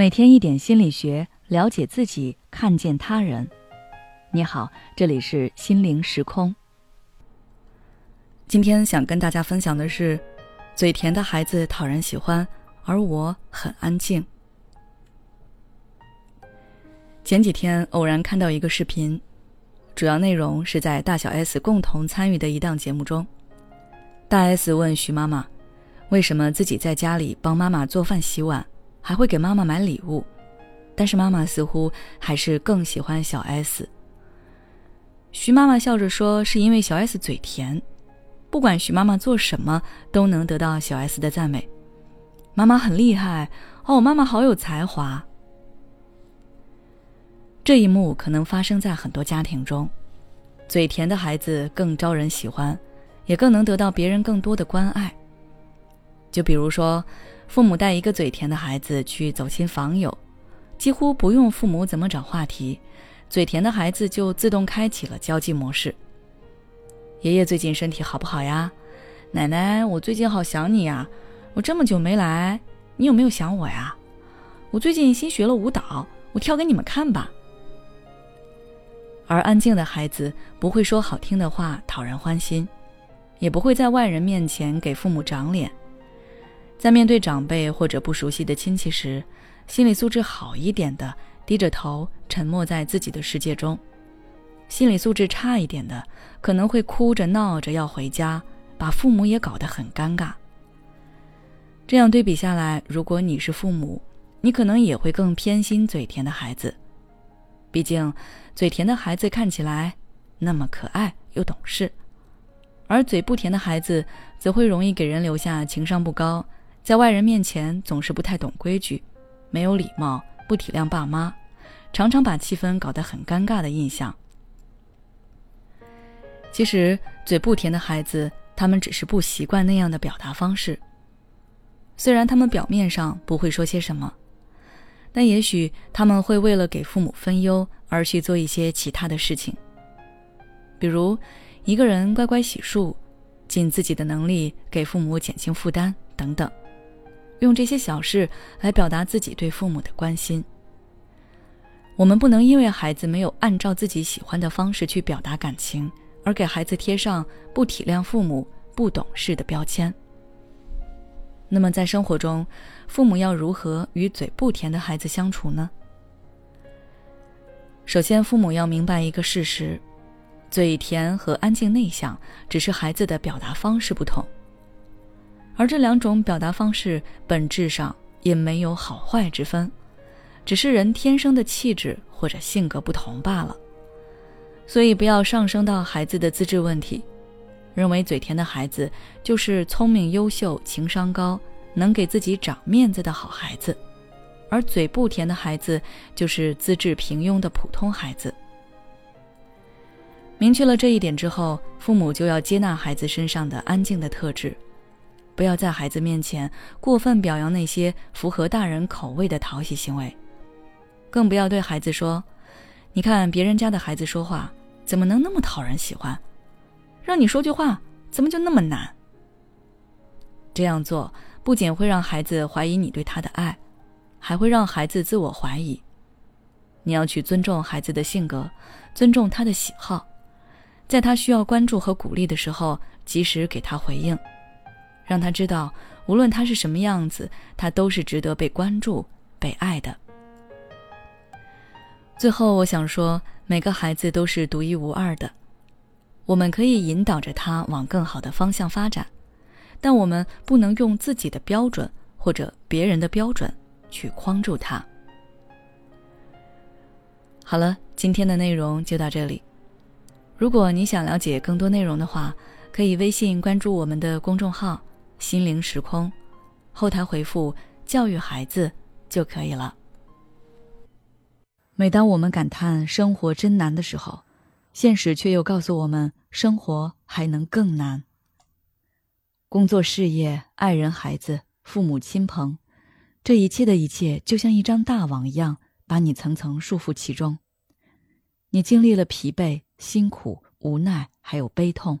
每天一点心理学，了解自己，看见他人。你好，这里是心灵时空。今天想跟大家分享的是，嘴甜的孩子讨人喜欢，而我很安静。前几天偶然看到一个视频，主要内容是在大小 S 共同参与的一档节目中，大 S 问徐妈妈，为什么自己在家里帮妈妈做饭洗碗？还会给妈妈买礼物，但是妈妈似乎还是更喜欢小 S。徐妈妈笑着说：“是因为小 S 嘴甜，不管徐妈妈做什么，都能得到小 S 的赞美。妈妈很厉害哦，妈妈好有才华。”这一幕可能发生在很多家庭中，嘴甜的孩子更招人喜欢，也更能得到别人更多的关爱。就比如说。父母带一个嘴甜的孩子去走亲访友，几乎不用父母怎么找话题，嘴甜的孩子就自动开启了交际模式。爷爷最近身体好不好呀？奶奶，我最近好想你呀！我这么久没来，你有没有想我呀？我最近新学了舞蹈，我跳给你们看吧。而安静的孩子不会说好听的话讨人欢心，也不会在外人面前给父母长脸。在面对长辈或者不熟悉的亲戚时，心理素质好一点的低着头沉默在自己的世界中；心理素质差一点的可能会哭着闹着要回家，把父母也搞得很尴尬。这样对比下来，如果你是父母，你可能也会更偏心嘴甜的孩子。毕竟，嘴甜的孩子看起来那么可爱又懂事，而嘴不甜的孩子则会容易给人留下情商不高。在外人面前总是不太懂规矩，没有礼貌，不体谅爸妈，常常把气氛搞得很尴尬的印象。其实，嘴不甜的孩子，他们只是不习惯那样的表达方式。虽然他们表面上不会说些什么，但也许他们会为了给父母分忧而去做一些其他的事情，比如一个人乖乖洗漱，尽自己的能力给父母减轻负担等等。用这些小事来表达自己对父母的关心。我们不能因为孩子没有按照自己喜欢的方式去表达感情，而给孩子贴上不体谅父母、不懂事的标签。那么，在生活中，父母要如何与嘴不甜的孩子相处呢？首先，父母要明白一个事实：嘴甜和安静内向只是孩子的表达方式不同。而这两种表达方式本质上也没有好坏之分，只是人天生的气质或者性格不同罢了。所以不要上升到孩子的资质问题，认为嘴甜的孩子就是聪明优秀、情商高、能给自己长面子的好孩子，而嘴不甜的孩子就是资质平庸的普通孩子。明确了这一点之后，父母就要接纳孩子身上的安静的特质。不要在孩子面前过分表扬那些符合大人口味的讨喜行为，更不要对孩子说：“你看别人家的孩子说话怎么能那么讨人喜欢？让你说句话怎么就那么难？”这样做不仅会让孩子怀疑你对他的爱，还会让孩子自我怀疑。你要去尊重孩子的性格，尊重他的喜好，在他需要关注和鼓励的时候，及时给他回应。让他知道，无论他是什么样子，他都是值得被关注、被爱的。最后，我想说，每个孩子都是独一无二的，我们可以引导着他往更好的方向发展，但我们不能用自己的标准或者别人的标准去框住他。好了，今天的内容就到这里。如果你想了解更多内容的话，可以微信关注我们的公众号。心灵时空，后台回复“教育孩子”就可以了。每当我们感叹生活真难的时候，现实却又告诉我们，生活还能更难。工作、事业、爱人、孩子、父母亲朋，这一切的一切，就像一张大网一样，把你层层束缚其中。你经历了疲惫、辛苦、无奈，还有悲痛。